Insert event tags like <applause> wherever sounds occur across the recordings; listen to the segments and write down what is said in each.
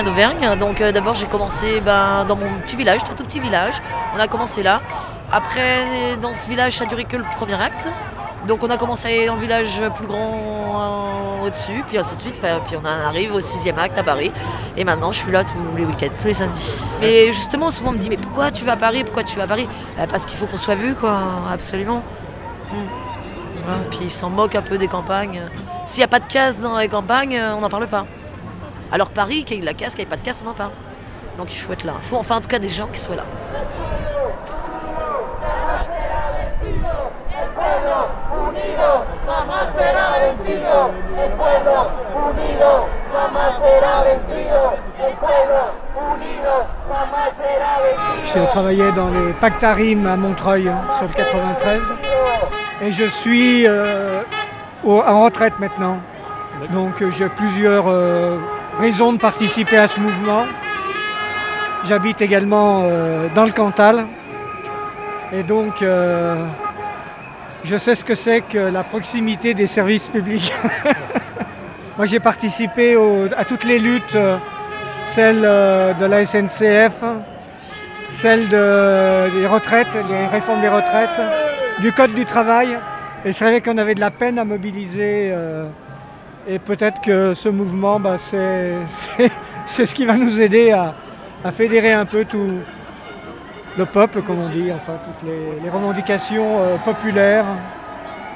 viens d'Auvergne. Donc euh, d'abord j'ai commencé ben, dans mon petit village, un tout petit village. On a commencé là. Après dans ce village ça a duré que le premier acte. Donc on a commencé dans le village plus grand euh, au-dessus, puis ainsi de suite. Puis on arrive au sixième acte à Paris. Et maintenant je suis là tous les week-ends, tous les samedis. Mais justement souvent on me dit mais pourquoi tu vas à Paris? Pourquoi tu vas à Paris? Euh, Parce qu'il faut qu'on soit vu quoi, absolument. Mm. Voilà, Puis ils s'en moquent un peu des campagnes. S'il n'y a pas de casse dans les campagnes, on n'en parle pas. Alors Paris, qu'il y ait de la casse, qu'il n'y ait pas de casse, on en parle. Donc il faut être là. Il faut enfin en tout cas des gens qui soient là. J'ai travaillé dans les Pactarim à Montreuil hein, sur le 93 et je suis euh, au- en retraite maintenant. Donc euh, j'ai plusieurs euh, raisons de participer à ce mouvement. J'habite également euh, dans le Cantal et donc euh, je sais ce que c'est que la proximité des services publics. <laughs> Moi j'ai participé à toutes les luttes, euh, celle de la SNCF, celle de- des retraites, les réformes des retraites, du code du travail. Et c'est vrai qu'on avait de la peine à mobiliser. Et peut-être que ce mouvement, bah, c'est, c'est- ce qui va nous aider à, à fédérer un peu tout le peuple, comme on dit, enfin toutes les, revendications euh, populaires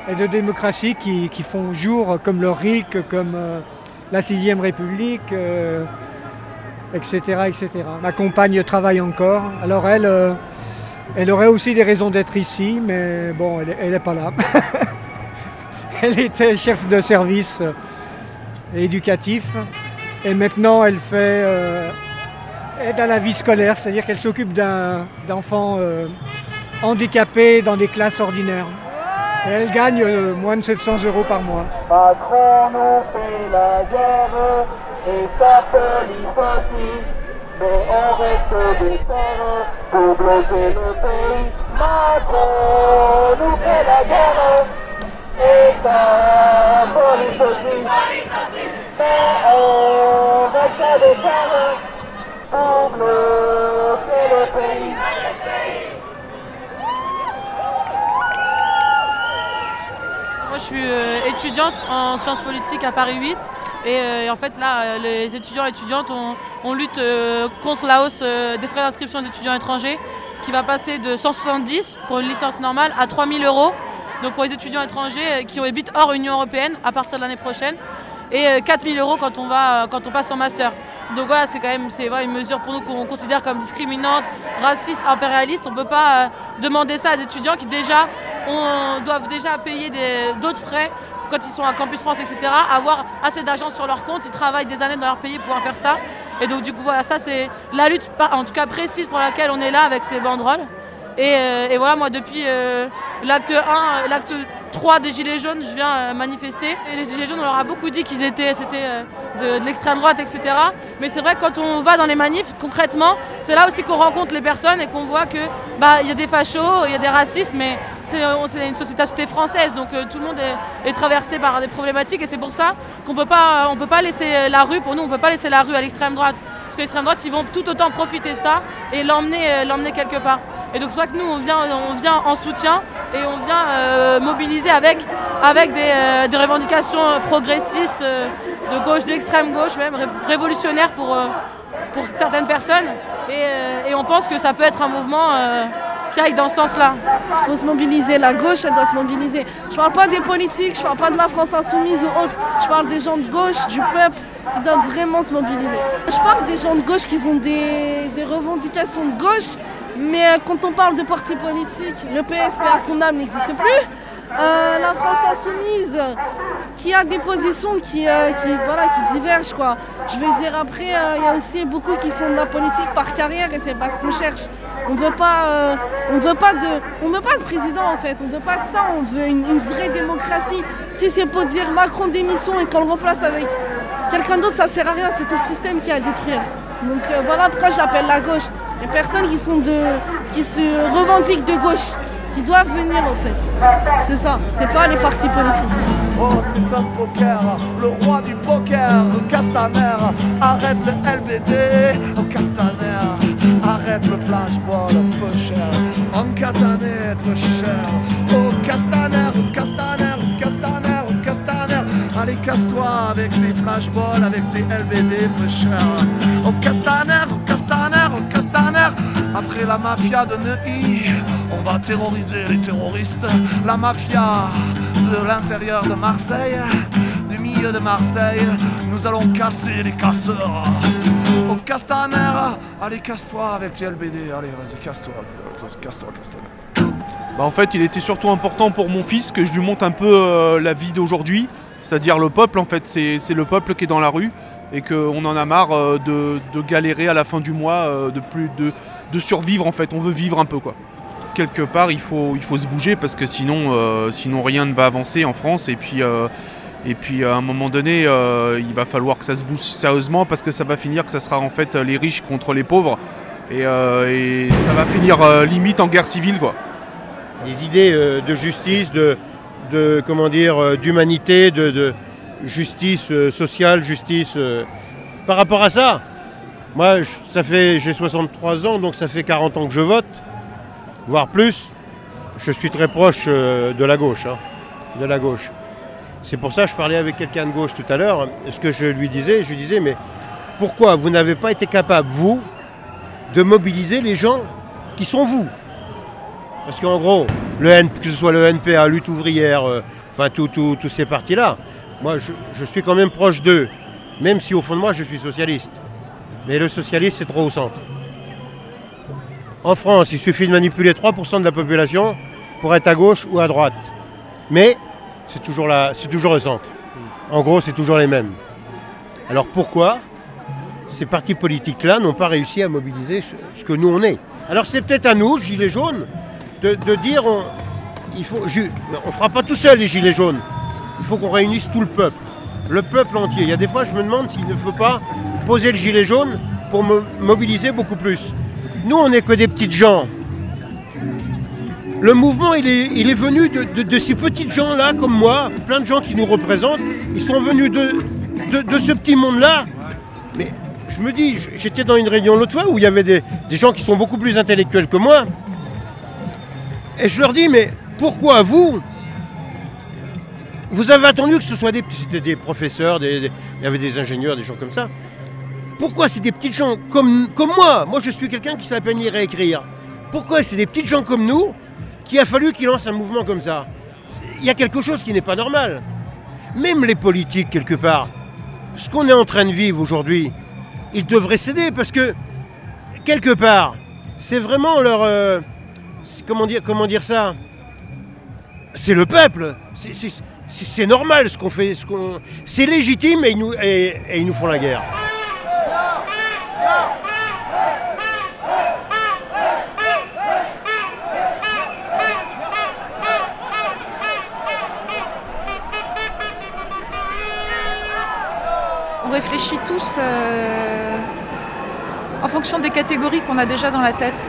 et de démocratie qui, qui font jour, comme le RIC, comme euh, la Sixième République. euh, etc., etc. Ma compagne travaille encore. Alors elle, elle aurait aussi des raisons d'être ici, mais bon, elle n'est pas là. <laughs> elle était chef de service éducatif et maintenant elle fait euh, aide à la vie scolaire, c'est-à-dire qu'elle s'occupe d'enfants euh, handicapés dans des classes ordinaires. Et elle gagne euh, moins de 700 euros par mois. Macron nous fait la guerre et sa police aussi. Mais on reste des terres pour bloquer le pays. Macron nous fait la guerre et sa police aussi. Moi, je suis euh, étudiante en sciences politiques à Paris 8. Et euh, en fait, là, euh, les étudiants et étudiantes, on, on lutte contre la hausse des frais d'inscription des étudiants étrangers, qui va passer de 170 pour une licence normale à 3000 euros. Donc pour les étudiants étrangers qui habitent hors Union Européenne à partir de l'année prochaine. Et euh, 4000 euros quand on, va, quand on passe en master. Donc voilà, c'est quand même c'est une mesure pour nous qu'on considère comme discriminante, raciste, impérialiste. On ne peut pas euh, demander ça à des étudiants qui déjà doivent déjà payer d'autres frais quand ils sont à Campus France, etc. Avoir assez d'argent sur leur compte, ils travaillent des années dans leur pays pour pouvoir faire ça. Et donc du coup voilà, ça c'est la lutte, en tout cas précise pour laquelle on est là avec ces banderoles. Et, euh, voilà, moi depuis euh, l'acte 1, euh, l'acte 3 des Gilets jaunes, je viens euh, manifester. Et les Gilets jaunes, on leur a beaucoup dit qu'ils étaient, euh, de, l'extrême droite, etc. Mais c'est vrai que quand on va dans les manifs, concrètement, c'est là aussi qu'on rencontre les personnes et qu'on voit que bah y a des fachos, il y a des racistes, mais c'est c'est une société française, donc euh, tout le monde est, est traversé par des problématiques et c'est pour ça qu'on peut pas, on peut pas laisser la rue, pour nous, on peut pas laisser la rue à l'extrême droite. Parce que l'extrême droite, ils vont tout autant profiter de ça et l'emmener, euh, l'emmener quelque part. Et donc c'est vrai que nous, on vient, on vient en soutien et on vient euh, mobiliser avec, avec des, euh, des revendications progressistes, de gauche, d'extrême gauche même, ré- révolutionnaires pour, pour certaines personnes. Et, et on pense que ça peut être un mouvement qui aille dans ce sens-là. Il faut se mobiliser, la gauche elle doit se mobiliser. Je parle pas des politiques, je parle pas de la France insoumise ou autre, je parle des gens de gauche, du peuple qui doivent vraiment se mobiliser. Je parle des gens de gauche qui ont des, revendications de gauche, mais euh, quand on parle de partis politiques, le PS, à son âme, n'existe plus. Euh, la France insoumise, qui a des positions qui, euh, qui, voilà, qui divergent. Quoi. Je veux dire, après, il y a aussi beaucoup qui font de la politique par carrière et c'est pas ce qu'on cherche. On veut pas, on veut pas de, on veut pas de président en fait. On veut pas de ça. On veut une, une vraie démocratie. Si c'est pour dire Macron démission et qu'on le remplace avec quelqu'un d'autre, ça sert à rien. C'est tout le système qui est à détruire. Donc euh, voilà pourquoi j'appelle la gauche. Les personnes qui sont de, qui se revendiquent de gauche. qui doivent venir en fait. C'est ça, c'est pas les partis politiques. Oh, c'est un poker, le roi du poker, Castaner. Arrête le LBD, oh Castaner. Arrête le flashball, peu cher. En Castaner, peu cher. Oh Castaner, Castaner, Castaner. Allez, casse-toi avec tes flashballs, avec tes LBD, cher. Oh Castaner, oh Castaner, oh Castaner. Après la mafia de Neuilly, on va terroriser les terroristes. La mafia de l'intérieur de Marseille, du milieu de Marseille, nous allons casser les casseurs. Au Castaner, allez casse-toi avec tes LBD, allez vas-y casse-toi, casse-toi Castaner. Bah, en fait, il était surtout important pour mon fils que je lui montre un peu euh, la vie d'aujourd'hui, c'est-à-dire le peuple. En fait, c'est le peuple qui est dans la rue et qu'on en a marre euh, de, de galérer à la fin du mois, euh, de plus de, de survivre. En fait, on veut vivre un peu quoi. Quelque part, il faut, il faut se bouger parce que sinon, euh, sinon rien ne va avancer en France. Et puis, et puis à un moment donné, il va falloir que ça se bouge sérieusement parce que ça va finir que ça sera en fait les riches contre les pauvres. Et, et ça va finir limite en guerre civile quoi. des idées de justice, de, de comment dire, euh, d'humanité, de, justice euh, sociale, justice. euh. Par rapport à ça, moi, ça fait, j'ai 63 ans, donc ça fait 40 ans que je vote, voire plus. Je suis très proche de la gauche, hein, de la gauche. C'est pour ça que je parlais avec quelqu'un de gauche tout à l'heure. Ce que je lui disais, je lui disais, mais pourquoi vous n'avez pas été capable, vous, de mobiliser les gens qui sont vous? Parce qu'en gros, le que ce soit le NPA, lutte ouvrière, euh, enfin tous ces partis-là, moi je, suis quand même proche d'eux, même si au fond de moi je suis socialiste. Mais le socialiste c'est trop au centre. En France, il suffit de manipuler 3% de la population pour être à gauche ou à droite. Mais c'est toujours, la- le centre. En gros, c'est toujours les mêmes. Alors pourquoi ces partis politiques-là n'ont pas réussi à mobiliser ce, ce que nous on est? Alors c'est peut-être à nous, Gilets jaunes, de, dire on il faut, on fera pas tout seul les gilets jaunes. Il faut qu'on réunisse tout le peuple, le peuple entier. Il y a des fois, je me demande s'il ne faut pas poser le gilet jaune pour mo- mobiliser beaucoup plus. Nous, on n'est que des petites gens. Le mouvement, il est, il est venu de, ces petites gens-là, comme moi, plein de gens qui nous représentent. Ils sont venus de, de, ce petit monde-là. Mais je me dis, j'étais dans une réunion l'autre fois où il y avait des gens qui sont beaucoup plus intellectuels que moi. Et je leur dis, mais pourquoi vous Vous avez attendu que ce soit des, des professeurs, des- il y avait des ingénieurs, des gens comme ça. Pourquoi c'est des petites gens comme, moi? Moi, je suis quelqu'un qui sait à peine lire et écrire. Pourquoi c'est des petites gens comme nous qu'il a fallu qu'ils lancent un mouvement comme ça? Il y a quelque chose qui n'est pas normal. Même les politiques, quelque part, ce qu'on est en train de vivre aujourd'hui, ils devraient céder parce que, quelque part, c'est vraiment leur... euh, comment, dire, comment dire ça? C'est le peuple. C'est- C'est c'est- c'est normal ce qu'on fait. ce qu'on- C'est légitime et ils, nous, et ils nous font la guerre. On réfléchit tous euh, en fonction des catégories qu'on a déjà dans la tête.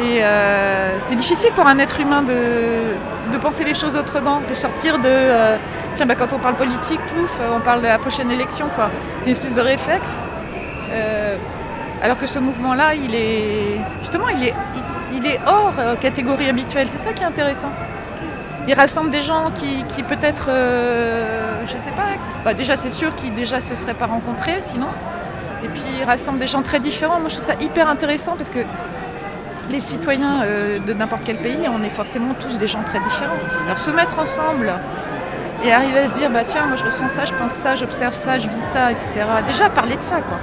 Et euh, c'est difficile pour un être humain de, penser les choses autrement, de sortir de euh, tiens bah, quand on parle politique, plouf, euh, on parle de la prochaine élection quoi. C'est une espèce de réflexe. Alors que ce mouvement-là, il est justement il est, il, est hors catégorie habituelle. C'est ça qui est intéressant. Il rassemble des gens qui, peut-être, je sais pas, bah déjà c'est sûr qu'ils déjà se seraient pas rencontrés sinon. Et puis il rassemble des gens très différents. Moi je trouve ça hyper intéressant parce que les citoyens euh, de n'importe quel pays, on est forcément tous des gens très différents. Alors se mettre ensemble et arriver à se dire bah tiens moi je ressens ça, je pense ça, j'observe ça, je vis ça, etc. Déjà parler de ça quoi.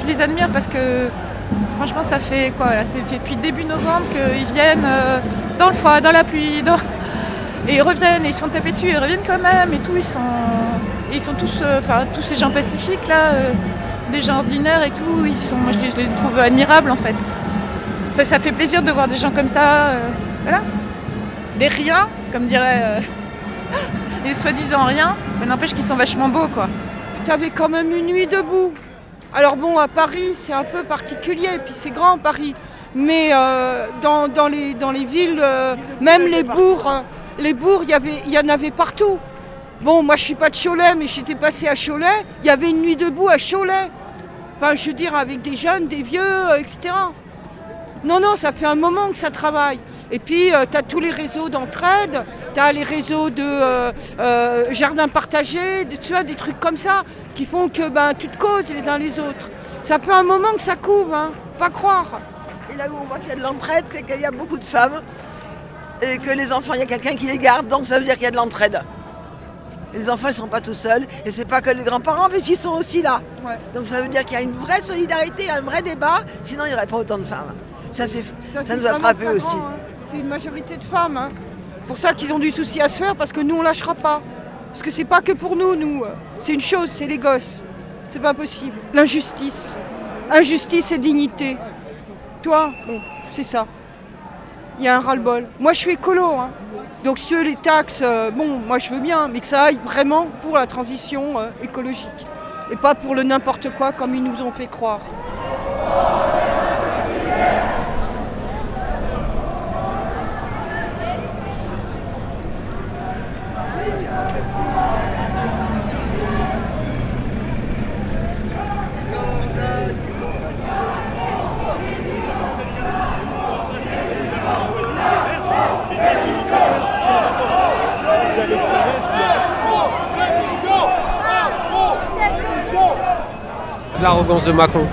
Je les admire parce que franchement ça fait quoi Ça fait depuis début novembre qu'ils viennent euh, dans le froid, dans la pluie, dans... <laughs> et ils reviennent et ils se font taper dessus, ils reviennent quand même et tout. Ils sont, et ils sont tous, euh, enfin tous ces gens pacifiques là, des gens ordinaires et tout. Ils sont, moi je les trouve admirables en fait. Ça, fait plaisir de voir des gens comme ça, euh, voilà, des riens, comme dirait euh, <gasps> les soi-disant rien, mais n'empêche qu'ils sont vachement beaux quoi. Tu avais quand même une nuit debout. Alors bon, à Paris, c'est un peu particulier, puis c'est grand Paris. mais euh, dans, les, villes, euh, même les bourgs, euh, les bourgs, il y y en avait partout. Bon, moi je suis pas de Cholet, mais j'étais passé à Cholet, il y avait une nuit debout à Cholet. Enfin, je veux dire, avec des jeunes, des vieux, euh, etc. Non, non, ça fait un moment que ça travaille. Et puis, tu as tous les réseaux d'entraide, tu as les réseaux de euh, euh, jardins partagés, de- tu vois, des trucs comme ça, qui font que ben, tu te causes les uns les autres. Ça fait un moment que ça couvre, hein, pas croire. Et là où on voit qu'il y a de l'entraide, c'est qu'il y a beaucoup de femmes et que les enfants, il y a quelqu'un qui les garde, donc ça veut dire qu'il y a de l'entraide. Les enfants, ils ne sont pas tout seuls, et c'est pas que les grands-parents, mais ils sont aussi là. Donc ça veut dire qu'il y a une vraie solidarité, un vrai débat, sinon il n'y aurait pas autant de femmes. Ça, ça, nous a frappé aussi. hein. C'est une majorité de femmes. hein. Pour ça qu'ils ont du souci à se faire, parce que nous, on lâchera pas. Parce que c'est pas que pour nous, nous. C'est une chose, c'est les gosses. C'est pas possible. L'injustice. Injustice et dignité. Toi, bon, c'est ça. Il y a un ras-le-bol. Moi, je suis écolo. hein. Donc, si les taxes, euh, bon, moi, je veux bien, mais que ça aille vraiment pour la transition euh, écologique. Et pas pour le n'importe quoi comme ils nous ont fait croire. L'arrogance de Macron.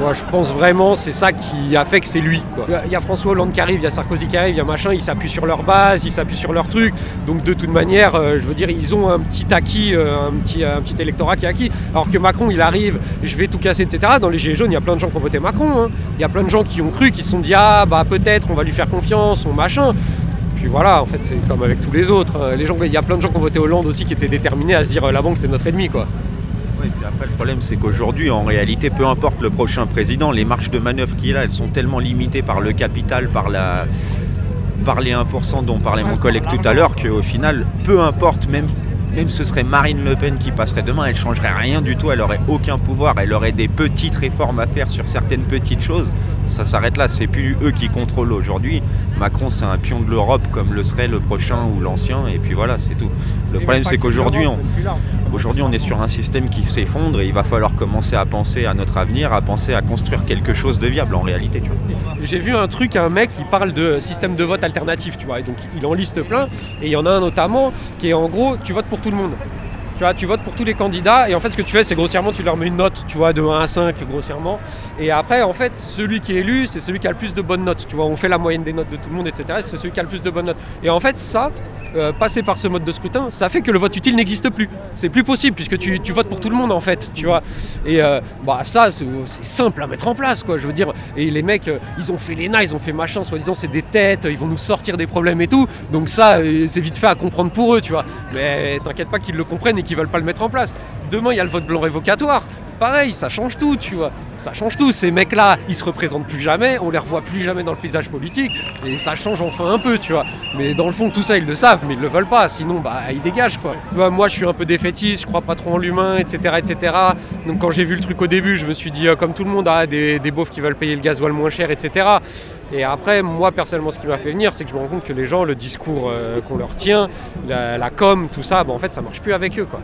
Moi, je pense vraiment c'est ça qui a fait que c'est lui. Il y a François Hollande qui arrive, il y a Sarkozy qui arrive, il y a machin, ils s'appuient sur leur base, ils s'appuient sur leur truc. Donc de toute manière, euh, je veux dire, ils ont un petit acquis, euh, un, petit, électorat qui est acquis. Alors que Macron, il arrive, je vais tout casser, etc. Dans les Gilets jaunes, il y a plein de gens qui ont voté Macron. hein. Il y a plein de gens qui ont cru, qui se sont dit ah bah peut-être on va lui faire confiance, on machin. Puis voilà, en fait, c'est comme avec tous les autres. Euh, Les gens, il y a plein de gens qui ont voté Hollande aussi qui étaient déterminés à se dire la banque c'est notre ennemi quoi. Oui, puis après, le problème, c'est qu'aujourd'hui, en réalité, peu importe le prochain président, les marges de manœuvre qu'il a, elles sont tellement limitées par le capital, par, la, par les 1% dont parlait mon collègue tout à l'heure, qu'au final, peu importe, même, même ce serait Marine Le Pen qui passerait demain, elle changerait rien du tout, elle aurait aucun pouvoir, elle aurait des petites réformes à faire sur certaines petites choses. Ça s'arrête là, c'est plus eux qui contrôlent aujourd'hui. Macron, c'est un pion de l'Europe comme le serait le prochain ou l'ancien, et puis voilà, c'est tout. Le problème, c'est qu'aujourd'hui, on, Aujourd'hui, on est sur un système qui s'effondre et il va falloir commencer à penser à notre avenir, à penser à construire quelque chose de viable en réalité. Tu vois. J'ai vu un truc, un mec, il parle de système de vote alternatif, tu vois, et donc il en liste plein, et il y en a un notamment qui est en gros, tu votes pour tout le monde. Tu vois, tu votes pour tous les candidats, et en fait, ce que tu fais, c'est grossièrement, tu leur mets une note, tu vois, de 1 à 5, grossièrement, et après, en fait, celui qui est élu, c'est celui qui a le plus de bonnes notes, tu vois, on fait la moyenne des notes de tout le monde, etc., c'est celui qui a le plus de bonnes notes. Et en fait, ça, euh, passer par ce mode de scrutin, ça fait que le vote utile n'existe plus. C'est plus possible, puisque tu, tu votes pour tout le monde, en fait, tu vois. Et euh, bah, ça, c'est simple à mettre en place, quoi, je veux dire. Et les mecs, euh, ils ont fait l'ENA, ils ont fait machin, soi-disant, c'est des têtes, ils vont nous sortir des problèmes et tout. Donc ça, euh, c'est vite fait à comprendre pour eux, tu vois. Mais t'inquiète pas qu'ils le comprennent et qu'ils veulent pas le mettre en place. Demain, il y a le vote blanc révocatoire. Pareil, ça change tout, tu vois. Ça change tout. Ces mecs-là, ils se représentent plus jamais, on les revoit plus jamais dans le paysage politique, et ça change enfin un peu, tu vois. Mais dans le fond, tout ça, ils le savent, mais ils le veulent pas. Sinon, bah, ils dégagent, quoi. Moi, je suis un peu défaitiste, je crois pas trop en l'humain, etc., etc. Donc, quand j'ai vu le truc au début, je me suis dit, euh, comme tout le monde, ah, des, des beaufs qui veulent payer le gasoil moins cher, etc. Et après, moi, personnellement, ce qui m'a fait venir, c'est que je me rends compte que les gens, le discours euh, qu'on leur tient, la, la com, tout ça, bah, en fait, ça marche plus avec eux, quoi.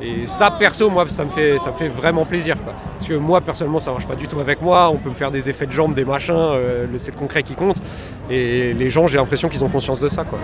Et ça, perso, moi, ça me fait, ça me fait vraiment plaisir. Parce que moi, personnellement, ça marche pas du tout avec moi. On peut me faire des effets de jambes, des machins, euh, c'est le concret qui compte. Et les gens, j'ai l'impression qu'ils ont conscience de ça. Quoi.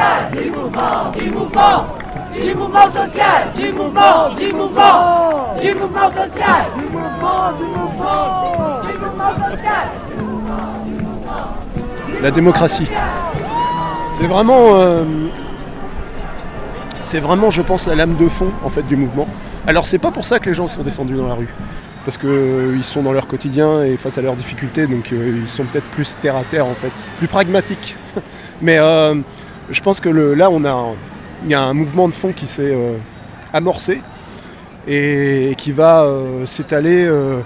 Social, du mouvement, du mouvement, du mouvement social, du mouvement, du mouvement, du mouvement social, du mouvement, du mouvement, du mouvement social. la démocratie. C'est vraiment, euh, c'est vraiment, je pense, la lame de fond en fait du mouvement. Alors c'est pas pour ça que les gens sont descendus dans la rue, parce qu'ils sont dans leur quotidien et face à leurs difficultés, donc euh, ils sont peut-être plus terre à terre en fait, plus pragmatiques. <laughs> Mais euh, je pense que là on a, il y a un mouvement de fond qui s'est euh, amorcé et qui va euh, s'étaler. euh,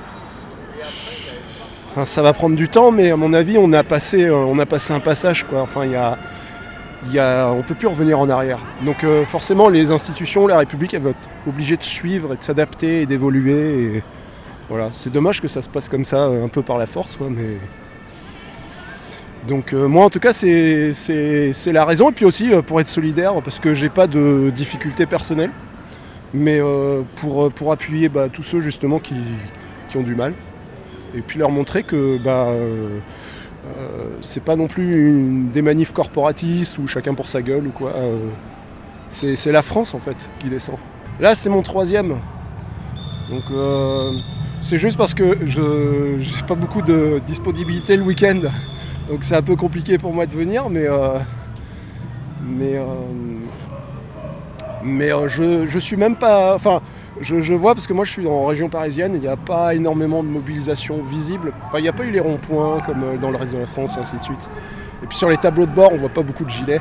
ça va prendre du temps, mais à mon avis, on a passé, on a passé un passage. Y a, y a- on ne peut plus revenir en arrière. Donc forcément, les institutions, la République, elles vont être obligées de suivre et de s'adapter et d'évoluer. Voilà, c'est dommage que ça se passe comme ça, un peu par la force, mais. Donc euh, moi en tout cas c'est la raison et puis aussi euh, pour être solidaire parce que j'ai pas de difficultés personnelles mais euh, pour, pour appuyer bah, tous ceux justement qui, qui ont du mal et puis leur montrer que bah, c'est pas non plus des manifs corporatistes ou chacun pour sa gueule ou quoi. c'est la France en fait qui descend. Là c'est mon troisième. Donc c'est juste parce que je j'ai pas beaucoup de disponibilité le week-end. Donc c'est un peu compliqué pour moi de venir, mais euh, mais euh, mais euh, je, je suis même pas. Enfin, je, je vois parce que moi je suis en région parisienne, il n'y a pas énormément de mobilisation visible. Enfin, il n'y a pas eu les ronds-points comme euh, dans le reste de la France, ainsi de suite. Et puis sur les tableaux de bord, on voit pas beaucoup de gilets.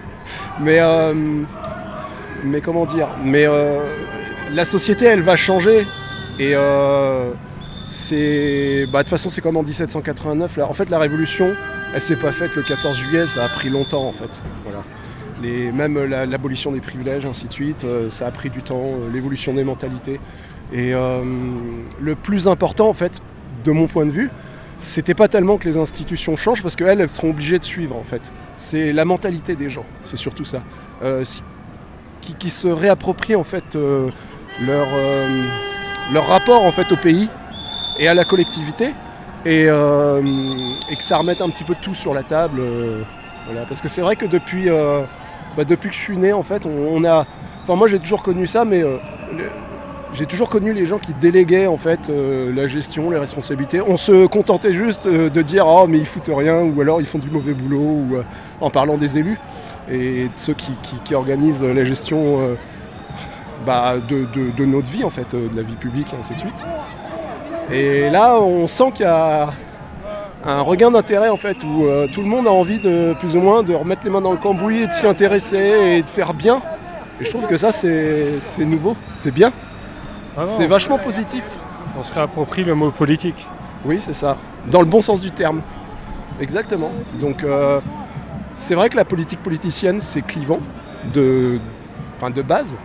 <laughs> mais euh, mais comment dire? Mais la société, elle va changer. Et c'est. Bah, de toute façon, c'est comme en 1789. Là. En fait, la révolution, elle s'est pas faite le 14 juillet, ça a pris longtemps, en fait. Voilà. Les, même la- l'abolition des privilèges, ainsi de suite, euh, ça a pris du temps, euh, l'évolution des mentalités. Et euh, le plus important, en fait, de mon point de vue, c'était pas tellement que les institutions changent, parce qu'elles, elles seront obligées de suivre, en fait. C'est la mentalité des gens, c'est surtout ça. Euh, qui, qui se réapproprient, en fait, euh, leur, euh, leur rapport, en fait, au pays et à la collectivité, et, euh, et que ça remette un petit peu tout sur la table. euh. Parce que c'est vrai que depuis, euh, bah, depuis que je suis né, en fait, on, a. Enfin, moi, j'ai toujours connu ça, mais j'ai toujours connu les gens qui déléguaient en fait la gestion, les responsabilités. On se contentait juste de dire oh mais ils foutent rien ou alors ils font du mauvais boulot ou en parlant des élus et de ceux qui, organisent la gestion bah, de, de- notre vie en fait, de la vie publique et ainsi de suite. Et là on sent qu'il y a un regain d'intérêt en fait où euh, tout le monde a envie de plus ou moins de remettre les mains dans le cambouis et de s'y intéresser et de faire bien. Et je trouve que ça c'est nouveau, c'est bien. Ah c'est vachement positif. On se réapproprie le mot politique. Oui, c'est ça. Dans le bon sens du terme. Exactement. Donc, euh, c'est vrai que la politique politicienne, c'est clivant de, de base.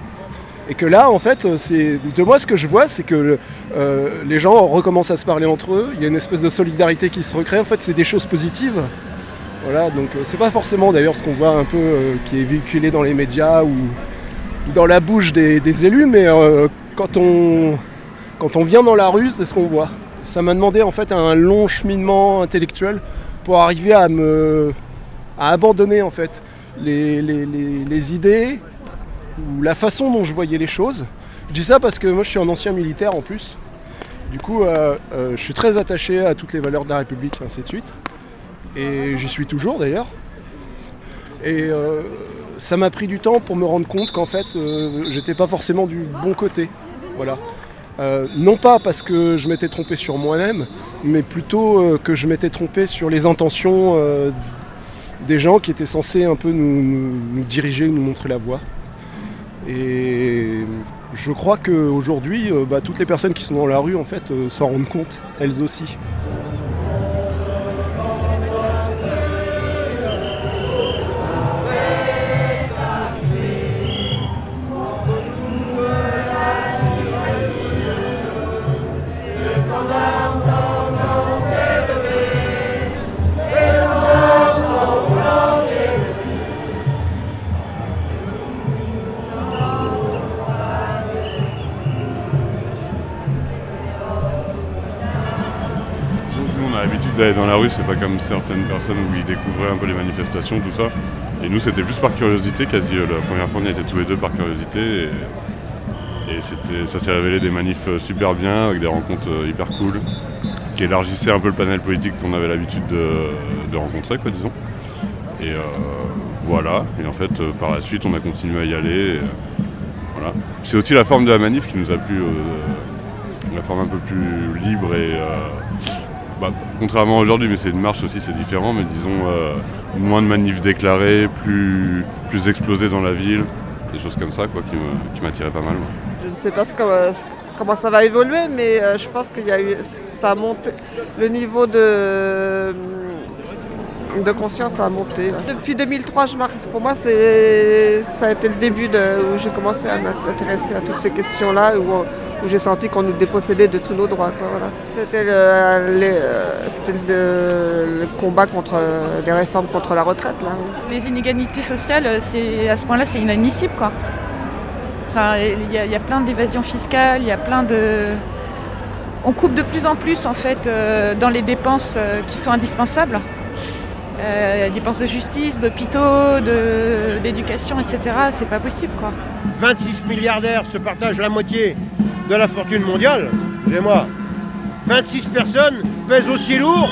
Et que là, en fait, c'est de moi, ce que je vois, c'est que euh, les gens recommencent à se parler entre eux. Il y a une espèce de solidarité qui se recrée. En fait, c'est des choses positives. Voilà, donc euh, c'est pas forcément d'ailleurs ce qu'on voit un peu euh, qui est véhiculé dans les médias ou dans la bouche des, élus, mais quand, on, quand on vient dans la rue, c'est ce qu'on voit. Ça m'a demandé en fait un long cheminement intellectuel pour arriver à me à abandonner en fait les- les- les idées ou la façon dont je voyais les choses. Je dis ça parce que moi je suis un ancien militaire en plus. Du coup, euh, euh, je suis très attaché à toutes les valeurs de la République, ainsi de suite. Et j'y suis toujours d'ailleurs. Et euh, ça m'a pris du temps pour me rendre compte qu'en fait, j'étais pas forcément du bon côté. Voilà. Non pas parce que je m'étais trompé sur moi-même, mais plutôt que je m'étais trompé sur les intentions des gens qui étaient censés un peu nous, nous- nous diriger, nous montrer la voie. Et je crois qu'aujourd'hui, euh, bah, toutes les personnes qui sont dans la rue, en fait, euh, s'en rendent compte, elles aussi. C'est pas comme certaines personnes où ils découvraient un peu les manifestations, tout ça. Et nous, c'était juste par curiosité, quasi euh, la première fois, on y était tous les deux par curiosité. Et, ça s'est révélé des manifs euh, super bien, avec des rencontres euh, hyper cool, qui élargissaient un peu le panel politique qu'on avait l'habitude de, rencontrer, quoi, disons. Et voilà. Et en fait, par la suite, on a continué à y aller. voilà. C'est aussi la forme de la manif qui nous a plu. la forme un peu plus libre et bah, contrairement à aujourd'hui, mais c'est une marche aussi, c'est différent, mais disons euh, moins de manifs déclarés, plus, plus explosés dans la ville, des choses comme ça quoi, qui m'attiraient pas mal. Je ne sais pas que- comment ça va évoluer, mais euh, je pense qu'il y a eu, ça a monté, le niveau de, de conscience a monté. Depuis 2003, je marque, pour moi, ça a été le début où j'ai commencé à m'intéresser à toutes ces questions-là, où j'ai senti qu'on nous dépossédait de tous nos droits. quoi, voilà. C'était, le, les- euh, c'était le, le combat contre euh, les réformes contre la retraite. Là, oui. Les inégalités sociales, euh, c'est, à ce point-là, c'est inadmissible. Quoi. Enfin, il y, a- il y a plein d'évasions fiscales, il y a plein de... On coupe de plus en plus en fait euh, dans les dépenses euh, qui sont indispensables. Euh, dépenses de justice, d'hôpitaux, de- d'éducation, etc. C'est pas possible quoi. 26 milliardaires se partagent la moitié de la fortune mondiale. Excusez-moi. 26 personnes pèsent aussi lourd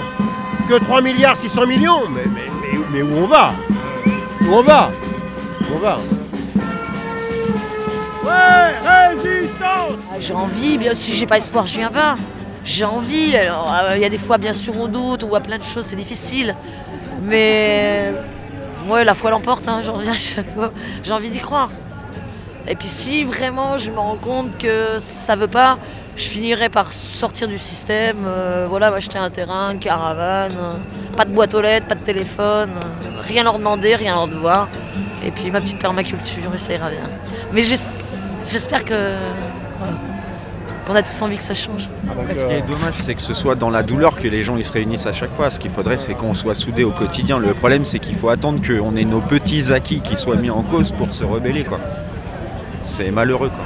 que 3 milliards 600 millions. Mais, mais, où- on va? Où on va? Où on va? Ouais, résistance Ah, J'ai envie, bien si j'ai pas espoir, je viens pas. J'ai envie, alors euh, il y a des fois bien sûr on doute, on voit plein de choses, c'est difficile. Mais ouais, la foi l'emporte, hein, j'en reviens à chaque fois. J'ai envie d'y croire. Et puis si vraiment je me rends compte que ça veut pas, je finirai par sortir du système, euh, voilà, m'acheter un terrain, une caravane, euh, pas de boîte aux lettres, pas de téléphone, euh, rien leur demander, rien leur devoir. Et puis ma petite permaculture, et ça ira bien. Mais j'es- j'espère que voilà, qu'on a tous envie que ça change. Après, ce qui est dommage, c'est que ce soit dans la douleur que les gens ils se réunissent à chaque fois. Ce qu'il faudrait, c'est qu'on soit soudés au quotidien. Le problème, c'est qu'il faut attendre qu'on ait nos petits acquis qui soient mis en cause pour se rebeller. quoi. C'est malheureux. Quoi.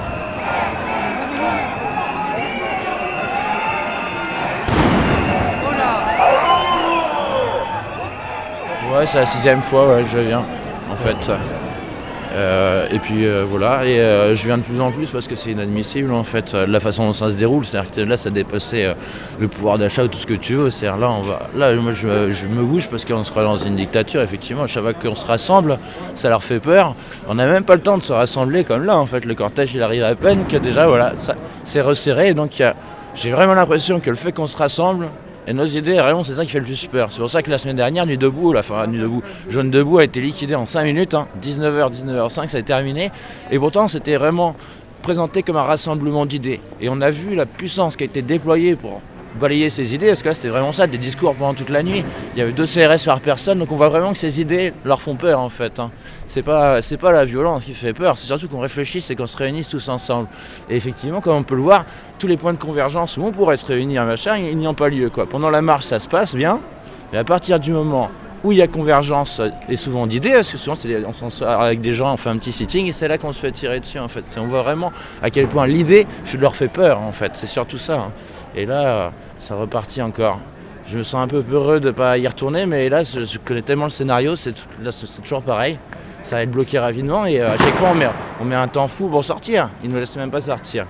Ouais, c'est la sixième fois ouais, je viens, en fait. Euh, et puis euh, voilà, et euh, je viens de plus en plus parce que c'est inadmissible en fait, la façon dont ça se déroule. C'est-à-dire que là, ça dépassait le pouvoir d'achat ou tout ce que tu veux. C'est-à-dire là, on va, là, moi, je, me- bouge parce qu'on se croit dans une dictature. Effectivement, chaque fois qu'on se rassemble, ça leur fait peur. On n'a même pas le temps de se rassembler comme là. En fait, le cortège, il arrive à peine que déjà, voilà, ça, c'est resserré. Donc, j'ai vraiment l'impression que le fait qu'on se rassemble, et nos idées, vraiment, c'est ça qui fait le plus peur. C'est pour ça que la semaine dernière, Nuit debout, la enfin, Nuit debout, Jaune debout a été liquidé en 5 minutes, hein. 19h, 19h05, ça a terminé. Et pourtant, c'était vraiment présenté comme un rassemblement d'idées. Et on a vu la puissance qui a été déployée pour balayer ces idées, parce que là, c'était vraiment ça, des discours pendant toute la nuit. Il y avait deux CRS par personne, donc on voit vraiment que ces idées leur font peur, en fait. hein. C'est pas, la violence qui fait peur, c'est surtout qu'on réfléchisse et qu'on se réunisse tous ensemble. Et effectivement, comme on peut le voir, tous les points de convergence où on pourrait se réunir, machin, ils n'y ont pas lieu. Pendant la marche, ça se passe bien, mais à partir du moment où il y a convergence et souvent d'idées, parce que souvent les- on sort avec des gens, on fait un petit sitting et c'est là qu'on se fait tirer dessus en fait. On voit vraiment à quel point l'idée leur fait peur en fait, c'est surtout ça. hein. Et là, ça repartit encore. Je me sens un peu peureux de ne pas y retourner, mais là, je, connais tellement le scénario, c'est toujours pareil. Ça va être bloqué rapidement et euh, à chaque fois on met, on met un temps fou pour sortir. Ils ne nous laissent même pas sortir.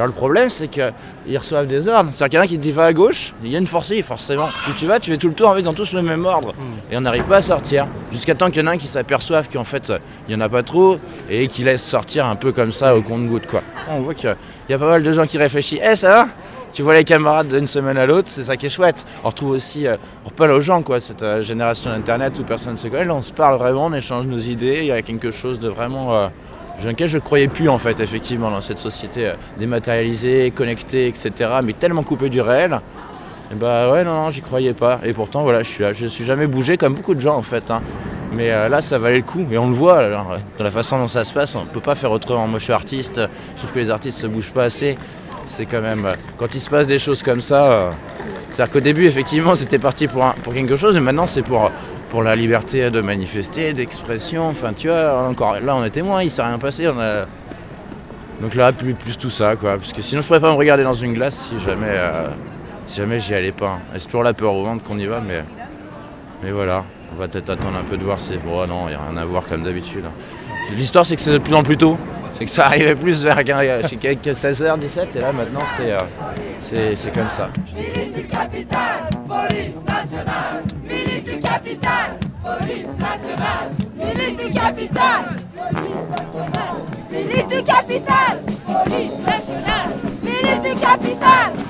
Alors le problème c'est qu'ils reçoivent des ordres. C'est-à-dire qu'il y en a qui te dit va à gauche, il y a une forcée forcément. Où tu vas, tu fais tout le tour, en fait ont tous le même ordre. Et on n'arrive pas à sortir. Jusqu'à temps qu'il y en a un qui s'aperçoive qu'en fait il n'y en a pas trop et qui laisse sortir un peu comme ça au compte-goutte quoi. On voit qu'il y a pas mal de gens qui réfléchissent. Eh ça va? Tu vois les camarades d'une semaine à l'autre, c'est ça qui est chouette. On retrouve aussi, euh, on reparle aux gens, quoi, cette euh, génération d'internet où personne ne se connaît. Là, on se parle vraiment, on échange nos idées. Il y a quelque chose de vraiment. Euh, dans lequel je ne croyais plus, en fait, effectivement, dans cette société euh, dématérialisée, connectée, etc., mais tellement coupée du réel. Et bah ouais, non, non, j'y croyais pas. Et pourtant, voilà, je suis là. Je suis jamais bougé comme beaucoup de gens, en fait. hein. Mais euh, là, ça valait le coup. Et on le voit, euh, dans la façon dont ça se passe, on ne peut pas faire autrement. Moi, je suis artiste. Je trouve que les artistes ne se bougent pas assez. C'est quand même. Quand il se passe des choses comme ça. C'est-à-dire qu'au début, effectivement, c'était parti pour, pour quelque chose. Et maintenant, c'est pour, pour la liberté de manifester, d'expression. Enfin, tu vois, encore là, on est témoin. Il s'est rien passé. On a... Donc là, plus, tout ça, quoi. Parce que sinon, je pourrais pas me regarder dans une glace si jamais, euh, si jamais j'y allais pas. Et c'est toujours la peur au ventre qu'on y va, mais, mais voilà. On va peut-être attendre un peu de voir si. Bon, non, il n'y a rien à voir comme d'habitude. L'histoire, c'est que c'est de plus en plus tôt. C'est que ça arrivait plus vers 16h, 17 et là, maintenant, c'est euh, comme ça. Milice du capital, police du capital, police nationale. Milice du capital.